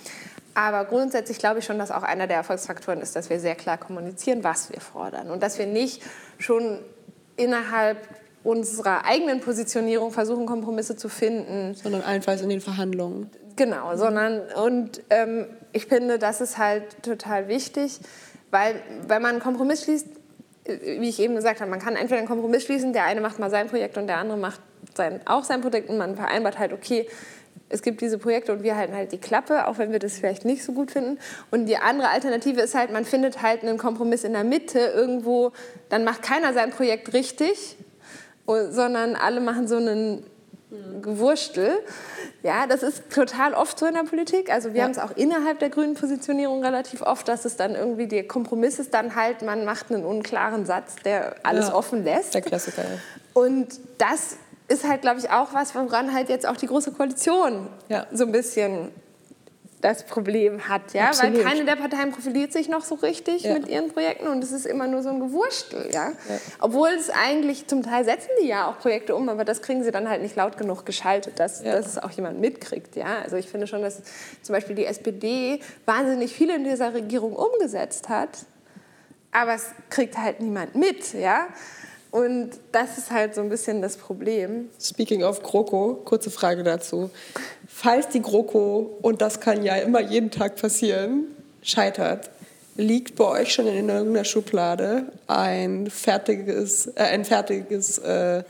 A: aber grundsätzlich glaube ich schon, dass auch einer der Erfolgsfaktoren ist, dass wir sehr klar kommunizieren, was wir fordern. Und dass wir nicht schon innerhalb unserer eigenen Positionierung versuchen, Kompromisse zu finden.
C: Sondern allenfalls in den Verhandlungen.
A: Genau, sondern und ähm, ich finde, das ist halt total wichtig, weil wenn man einen Kompromiss schließt, äh, wie ich eben gesagt habe, man kann entweder einen Kompromiss schließen, der eine macht mal sein Projekt und der andere macht sein, auch sein Projekt und man vereinbart halt, okay, es gibt diese Projekte und wir halten halt die Klappe, auch wenn wir das vielleicht nicht so gut finden. Und die andere Alternative ist halt, man findet halt einen Kompromiss in der Mitte irgendwo, dann macht keiner sein Projekt richtig, sondern alle machen so einen Gewurstel. Ja, das ist total oft so in der Politik. Also wir ja. haben es auch innerhalb der grünen Positionierung relativ oft, dass es dann irgendwie der Kompromiss ist dann halt, man macht einen unklaren Satz, der alles ja. offen lässt.
C: Der Klassiker. Ja.
A: Und das ist halt, glaube ich, auch was, woran halt jetzt auch die Große Koalition so ein bisschen das Problem hat, ja, Absolut. weil keine der Parteien profiliert sich noch so richtig ja. mit ihren Projekten und es ist immer nur so ein Gewurstel, ja? ja? Obwohl es eigentlich zum Teil setzen die ja auch Projekte um, aber das kriegen sie dann halt nicht laut genug geschaltet, dass, ja. dass es auch jemand mitkriegt, ja. Also ich finde schon, dass zum Beispiel die SPD wahnsinnig viel in dieser Regierung umgesetzt hat, aber es kriegt halt niemand mit, ja. Und das ist halt so ein bisschen das Problem.
C: Speaking of GroKo, kurze Frage dazu. Falls die GroKo, und das kann ja immer jeden Tag passieren, scheitert, liegt bei euch schon in irgendeiner Schublade ein fertiges, äh, ein fertiges äh,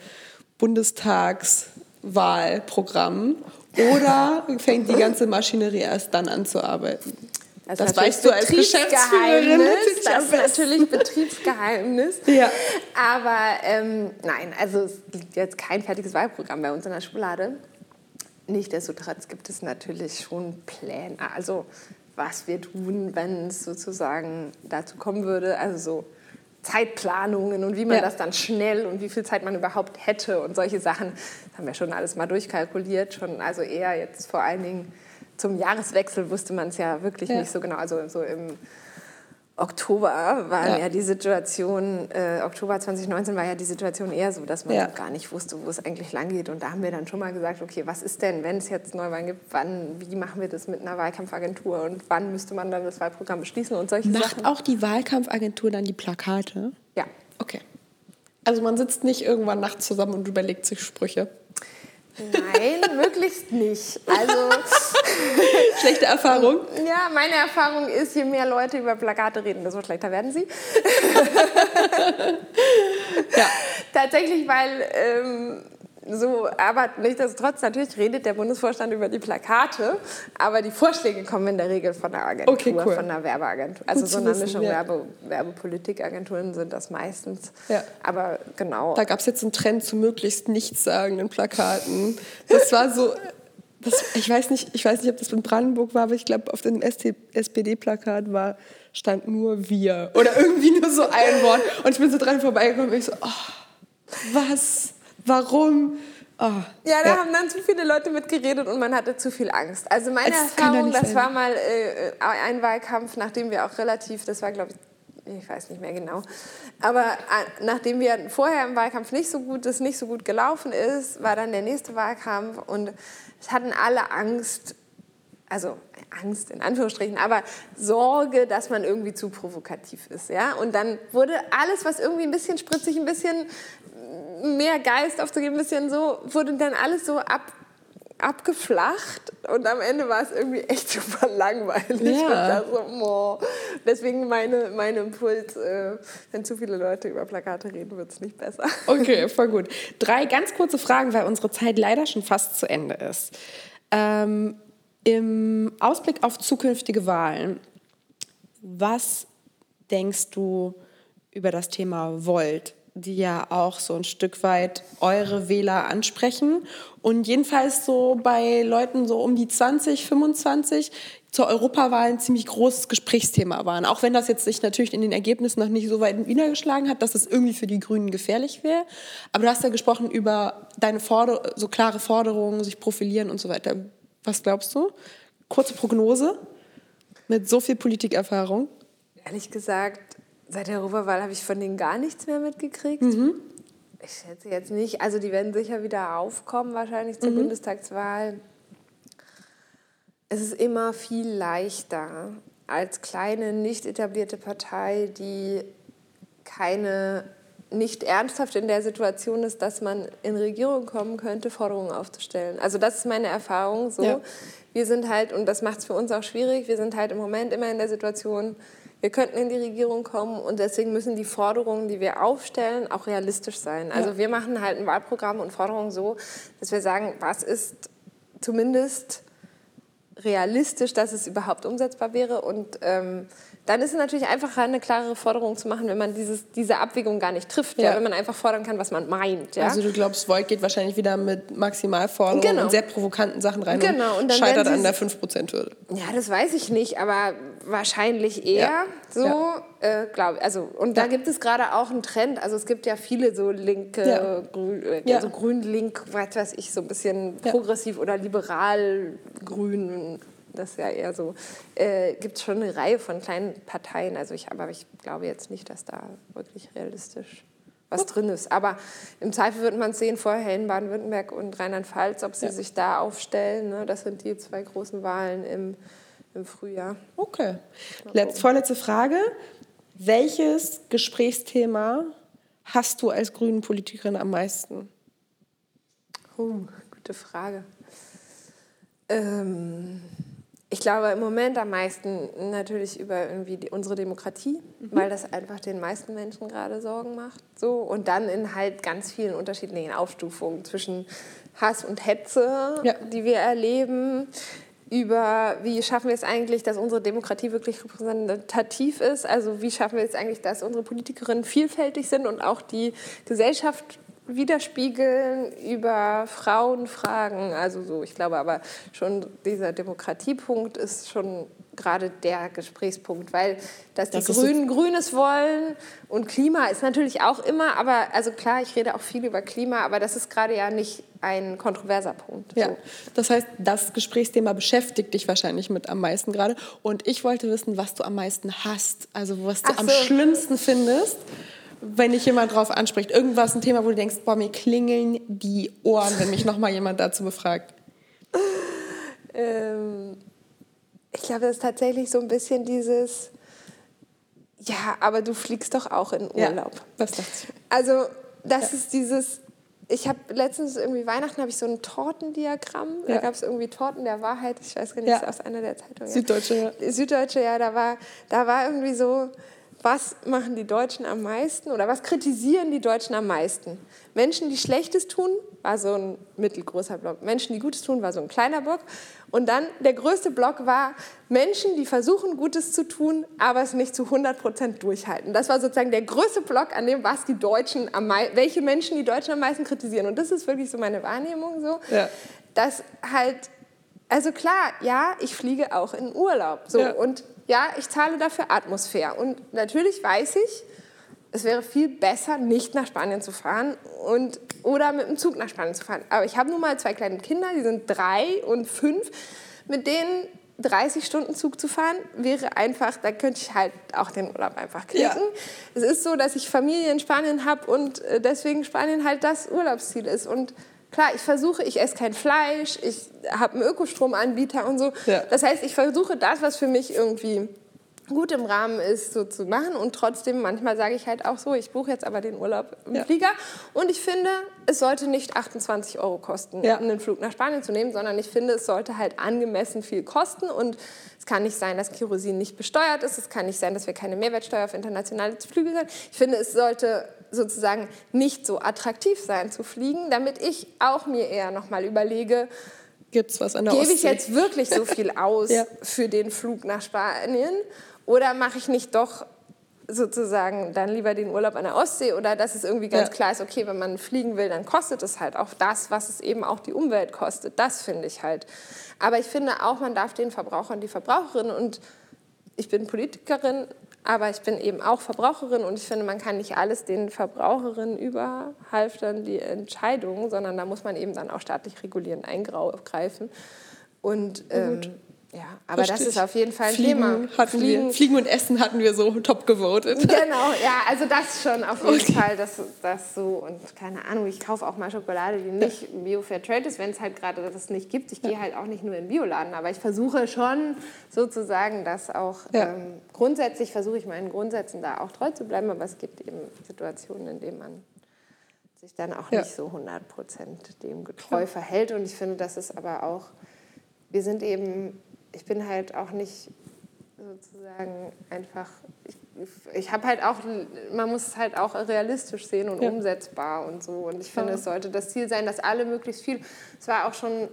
C: Bundestagswahlprogramm oder fängt die ganze Maschinerie erst dann an zu arbeiten?
A: Das, das weißt du als Geschäftsführerin Das ist natürlich Betriebsgeheimnis.
C: ja.
A: Aber ähm, nein, also es liegt jetzt kein fertiges Wahlprogramm bei uns in der Schublade. Nichtsdestotrotz gibt es natürlich schon Pläne. Also was wir tun, wenn es sozusagen dazu kommen würde. Also so Zeitplanungen und wie man ja. das dann schnell und wie viel Zeit man überhaupt hätte und solche Sachen. Das haben wir schon alles mal durchkalkuliert. Schon also eher jetzt vor allen Dingen zum Jahreswechsel wusste man es ja wirklich ja. nicht so genau. Also so im Oktober war ja. ja die Situation, äh, Oktober 2019 war ja die Situation eher so, dass man ja. gar nicht wusste, wo es eigentlich lang geht. Und da haben wir dann schon mal gesagt, okay, was ist denn, wenn es jetzt Neuwahlen gibt, wann, wie machen wir das mit einer Wahlkampfagentur und wann müsste man dann das Wahlprogramm beschließen und solche
C: Macht
A: Sachen.
C: auch die Wahlkampfagentur dann die Plakate?
A: Ja.
C: Okay. Also man sitzt nicht irgendwann nachts zusammen und überlegt sich Sprüche.
A: Nein, möglichst nicht. Also
C: schlechte Erfahrung.
A: Ja, meine Erfahrung ist, je mehr Leute über Plakate reden, desto schlechter werden sie. ja. Tatsächlich, weil ähm, so, aber nichtsdestotrotz, natürlich redet der Bundesvorstand über die Plakate, aber die Vorschläge kommen in der Regel von der Agentur,
C: okay, cool.
A: von der Werbeagentur. Also Gut so eine Mischung ja. Werbe, Werbepolitikagenturen sind das meistens. Ja. Aber genau.
C: Da gab es jetzt einen Trend zu möglichst nichtssagenden Plakaten. Das war so. Das, ich, weiß nicht, ich weiß nicht, ob das in Brandenburg war, aber ich glaube, auf dem SPD-Plakat war, stand nur wir. Oder irgendwie nur so ein Wort. Und ich bin so dran vorbeigekommen und ich so, oh, was? Warum? Oh,
A: ja, da ja. haben dann zu viele Leute mitgeredet und man hatte zu viel Angst. Also meine das Erfahrung, das sein. war mal äh, ein Wahlkampf, nachdem wir auch relativ, das war glaube ich, ich weiß nicht mehr genau, aber äh, nachdem wir vorher im Wahlkampf nicht so gut, das nicht so gut gelaufen ist, war dann der nächste Wahlkampf und es hatten alle Angst, also Angst in Anführungsstrichen, aber Sorge, dass man irgendwie zu provokativ ist, ja. Und dann wurde alles, was irgendwie ein bisschen spritzig, ein bisschen mehr Geist aufzugeben, ein bisschen so, wurde dann alles so ab, abgeflacht und am Ende war es irgendwie echt super langweilig. Ja. So, Deswegen meine, mein Impuls, äh, wenn zu viele Leute über Plakate reden, wird es nicht besser.
C: Okay, voll gut. Drei ganz kurze Fragen, weil unsere Zeit leider schon fast zu Ende ist. Ähm, Im Ausblick auf zukünftige Wahlen, was denkst du über das Thema Volt? Die ja auch so ein Stück weit eure Wähler ansprechen. Und jedenfalls so bei Leuten so um die 20, 25 zur Europawahl ein ziemlich großes Gesprächsthema waren. Auch wenn das jetzt sich natürlich in den Ergebnissen noch nicht so weit niedergeschlagen hat, dass es irgendwie für die Grünen gefährlich wäre. Aber du hast ja gesprochen über deine Forder so klare Forderungen, sich profilieren und so weiter. Was glaubst du? Kurze Prognose mit so viel Politikerfahrung.
A: Ehrlich gesagt Seit der Europawahl habe ich von denen gar nichts mehr mitgekriegt. Mhm. Ich schätze jetzt nicht. Also die werden sicher wieder aufkommen, wahrscheinlich zur mhm. Bundestagswahl. Es ist immer viel leichter als kleine, nicht etablierte Partei, die keine nicht ernsthaft in der Situation ist, dass man in Regierung kommen könnte, Forderungen aufzustellen. Also das ist meine Erfahrung so. Ja. Wir sind halt, und das macht es für uns auch schwierig, wir sind halt im Moment immer in der Situation, wir könnten in die Regierung kommen und deswegen müssen die Forderungen, die wir aufstellen, auch realistisch sein. Also wir machen halt ein Wahlprogramm und Forderungen so, dass wir sagen, was ist zumindest realistisch, dass es überhaupt umsetzbar wäre. Und ähm, dann ist es natürlich einfacher, eine klarere Forderung zu machen, wenn man dieses, diese Abwägung gar nicht trifft. Ja. ja. wenn man einfach fordern kann, was man meint. Ja?
C: Also du glaubst, Volt geht wahrscheinlich wieder mit Maximalforderungen genau. und sehr provokanten Sachen rein
A: genau.
C: und, und scheitert an der 5%-Hürde.
A: Ja, das weiß ich nicht, aber wahrscheinlich eher ja. so, ja. äh, glaube Also, und da gibt es gerade auch einen Trend. Also es gibt ja viele so linke, grün, äh, also grün-link, was weiß ich, so ein bisschen progressiv oder liberal-grün das ist ja eher so, äh, gibt es schon eine Reihe von kleinen Parteien. Also ich, aber ich glaube jetzt nicht, dass da wirklich realistisch was drin ist. Aber im Zweifel wird man es sehen, vorher in Baden-Württemberg und Rheinland-Pfalz, ob sie sich da aufstellen. Ne? Das sind die zwei großen Wahlen im, im Frühjahr.
C: Okay. Letz, vorletzte Frage. Welches Gesprächsthema hast du als grünen Politikerin am meisten?
A: Oh, gute Frage. Ähm ich glaube im Moment am meisten natürlich über irgendwie die, unsere Demokratie, mhm. weil das einfach den meisten Menschen gerade Sorgen macht. So. Und dann in halt ganz vielen unterschiedlichen Aufstufungen zwischen Hass und Hetze, ja. die wir erleben, über wie schaffen wir es eigentlich, dass unsere Demokratie wirklich repräsentativ ist. Also wie schaffen wir es eigentlich, dass unsere Politikerinnen vielfältig sind und auch die Gesellschaft widerspiegeln über Frauenfragen. Also so, ich glaube aber schon dieser Demokratiepunkt ist schon gerade der Gesprächspunkt, weil dass die das Grünen so Grünes wollen und Klima ist natürlich auch immer, aber also klar, ich rede auch viel über Klima, aber das ist gerade ja nicht ein kontroverser Punkt.
C: Ja, so. das heißt, das Gesprächsthema beschäftigt dich wahrscheinlich mit am meisten gerade und ich wollte wissen, was du am meisten hast, also was du Ach am so. schlimmsten findest wenn dich jemand drauf anspricht, irgendwas, ein Thema, wo du denkst, boah, mir klingeln die Ohren, wenn mich nochmal jemand dazu befragt?
A: Ähm, ich glaube, das ist tatsächlich so ein bisschen dieses, ja, aber du fliegst doch auch in Urlaub. Ja,
C: das.
A: Also, das ja. ist dieses, ich habe letztens irgendwie Weihnachten habe ich so ein Tortendiagramm. Ja. Da gab es irgendwie Torten der Wahrheit. Ich weiß gar nicht, ja. aus einer der Zeitungen.
C: Süddeutsche,
A: ja. Süddeutsche, ja. Da war, da war irgendwie so was machen die Deutschen am meisten oder was kritisieren die Deutschen am meisten? Menschen, die Schlechtes tun, war so ein mittelgroßer Block. Menschen, die Gutes tun, war so ein kleiner Block. Und dann der größte Block war Menschen, die versuchen, Gutes zu tun, aber es nicht zu 100 Prozent durchhalten. Das war sozusagen der größte Block, an dem was die Deutschen am welche Menschen die Deutschen am meisten kritisieren. Und das ist wirklich so meine Wahrnehmung so, ja. dass halt also klar, ja, ich fliege auch in Urlaub. So. Ja. Und ja, ich zahle dafür Atmosphäre. Und natürlich weiß ich, es wäre viel besser, nicht nach Spanien zu fahren und, oder mit dem Zug nach Spanien zu fahren. Aber ich habe nun mal zwei kleine Kinder, die sind drei und fünf, mit denen 30 Stunden Zug zu fahren, wäre einfach, da könnte ich halt auch den Urlaub einfach klicken. Ja. Es ist so, dass ich Familie in Spanien habe und äh, deswegen Spanien halt das Urlaubsziel ist. Und Klar, ich versuche, ich esse kein Fleisch, ich habe einen Ökostromanbieter und so. Ja. Das heißt, ich versuche das, was für mich irgendwie gut im Rahmen ist, so zu machen. Und trotzdem, manchmal sage ich halt auch so, ich buche jetzt aber den Urlaub im ja. Flieger. Und ich finde, es sollte nicht 28 Euro kosten, ja. einen Flug nach Spanien zu nehmen, sondern ich finde, es sollte halt angemessen viel kosten. Und es kann nicht sein, dass Kerosin nicht besteuert ist. Es kann nicht sein, dass wir keine Mehrwertsteuer auf internationale Flüge haben. Ich finde, es sollte sozusagen nicht so attraktiv sein zu fliegen, damit ich auch mir eher noch mal überlege,
C: Gibt's was an der
A: Gebe ich jetzt wirklich so viel aus ja. für den Flug nach Spanien oder mache ich nicht doch sozusagen dann lieber den Urlaub an der Ostsee oder dass es irgendwie ganz ja. klar ist, okay, wenn man fliegen will, dann kostet es halt auch das, was es eben auch die Umwelt kostet. Das finde ich halt. Aber ich finde auch, man darf den Verbrauchern, die Verbraucherinnen und ich bin Politikerin, aber ich bin eben auch Verbraucherin und ich finde, man kann nicht alles den Verbraucherinnen überhalftern, die Entscheidungen, sondern da muss man eben dann auch staatlich regulierend eingreifen. Und ähm, ja, aber Richtig. das ist auf jeden Fall ein
C: Fliegen
A: Thema.
C: Hatten Fliegen. Wir, Fliegen und Essen hatten wir so top gewotet.
A: Genau, ja, also das schon auf jeden okay. Fall, das, das so. Und keine Ahnung, ich kaufe auch mal Schokolade, die nicht Bio-Fair Trade ist, wenn es halt gerade das nicht gibt. Ich gehe halt auch nicht nur in Bioladen, aber ich versuche schon sozusagen, dass auch ja. ähm, grundsätzlich versuche ich meinen Grundsätzen da auch treu zu bleiben, aber es gibt eben Situationen, in denen man sich dann auch ja. nicht so 100 Prozent dem getreu Klar. verhält. Und ich finde, das ist aber auch, wir sind eben ich bin halt auch nicht sozusagen einfach, ich, ich habe halt auch, man muss es halt auch realistisch sehen und ja. umsetzbar und so. Und ich finde, ja. es sollte das Ziel sein, dass alle möglichst viel, es war auch schon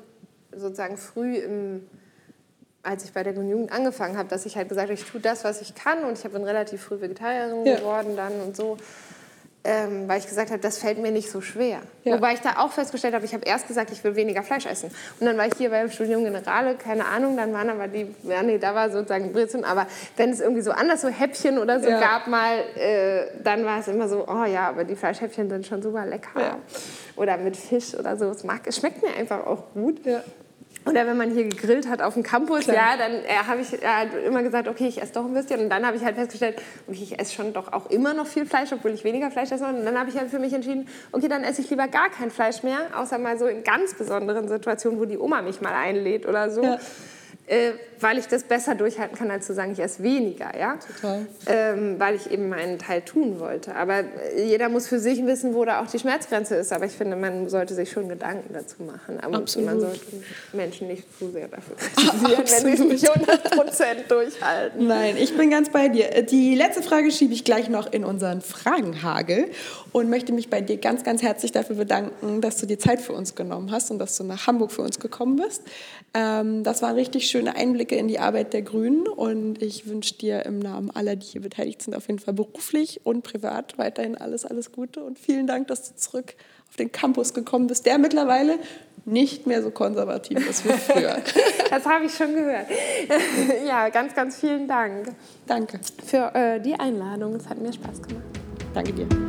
A: sozusagen früh im als ich bei der Jugend angefangen habe, dass ich halt gesagt habe, ich tue das, was ich kann und ich bin relativ früh Vegetarierin ja. geworden dann und so ähm, weil ich gesagt habe, das fällt mir nicht so schwer. Ja. Wobei ich da auch festgestellt habe, ich habe erst gesagt, ich will weniger Fleisch essen. Und dann war ich hier beim Studium Generale, keine Ahnung, dann waren aber die, ja nee, da war sozusagen Brezeln, aber wenn es irgendwie so anders so Häppchen oder so ja. gab mal, äh, dann war es immer so, oh ja, aber die Fleischhäppchen sind schon super lecker. Ja. Oder mit Fisch oder so, es, mag, es schmeckt mir einfach auch gut. Oder wenn man hier gegrillt hat auf dem Campus, Klar. ja, dann äh, habe ich äh, immer gesagt, okay, ich esse doch ein bisschen. Und dann habe ich halt festgestellt, okay, ich esse schon doch auch immer noch viel Fleisch, obwohl ich weniger Fleisch esse. Und dann habe ich halt für mich entschieden, okay, dann esse ich lieber gar kein Fleisch mehr, außer mal so in ganz besonderen Situationen, wo die Oma mich mal einlädt oder so. Ja äh, weil ich das besser durchhalten kann, als zu sagen, ich esse weniger. Ja? Total. Ähm, weil ich eben meinen Teil tun wollte. Aber jeder muss für sich wissen, wo da auch die Schmerzgrenze ist. Aber ich finde, man sollte sich schon Gedanken dazu machen. Aber Absolut. man sollte Menschen nicht zu sehr dafür kritisieren, wenn sie nicht 100 durchhalten.
C: Nein, ich bin ganz bei dir. Die letzte Frage schiebe ich gleich noch in unseren Fragenhagel und möchte mich bei dir ganz, ganz herzlich dafür bedanken, dass du dir Zeit für uns genommen hast und dass du nach Hamburg für uns gekommen bist. Ähm, das waren richtig schöne Einblicke in die Arbeit der Grünen und ich wünsche dir im Namen aller, die hier beteiligt sind, auf jeden Fall beruflich und privat weiterhin alles, alles Gute und vielen Dank, dass du zurück auf den Campus gekommen bist, der mittlerweile nicht mehr so konservativ ist wie früher.
A: das habe ich schon gehört. ja, ganz, ganz vielen Dank.
C: Danke.
A: Für äh, die Einladung. Es hat mir Spaß gemacht.
C: Danke dir.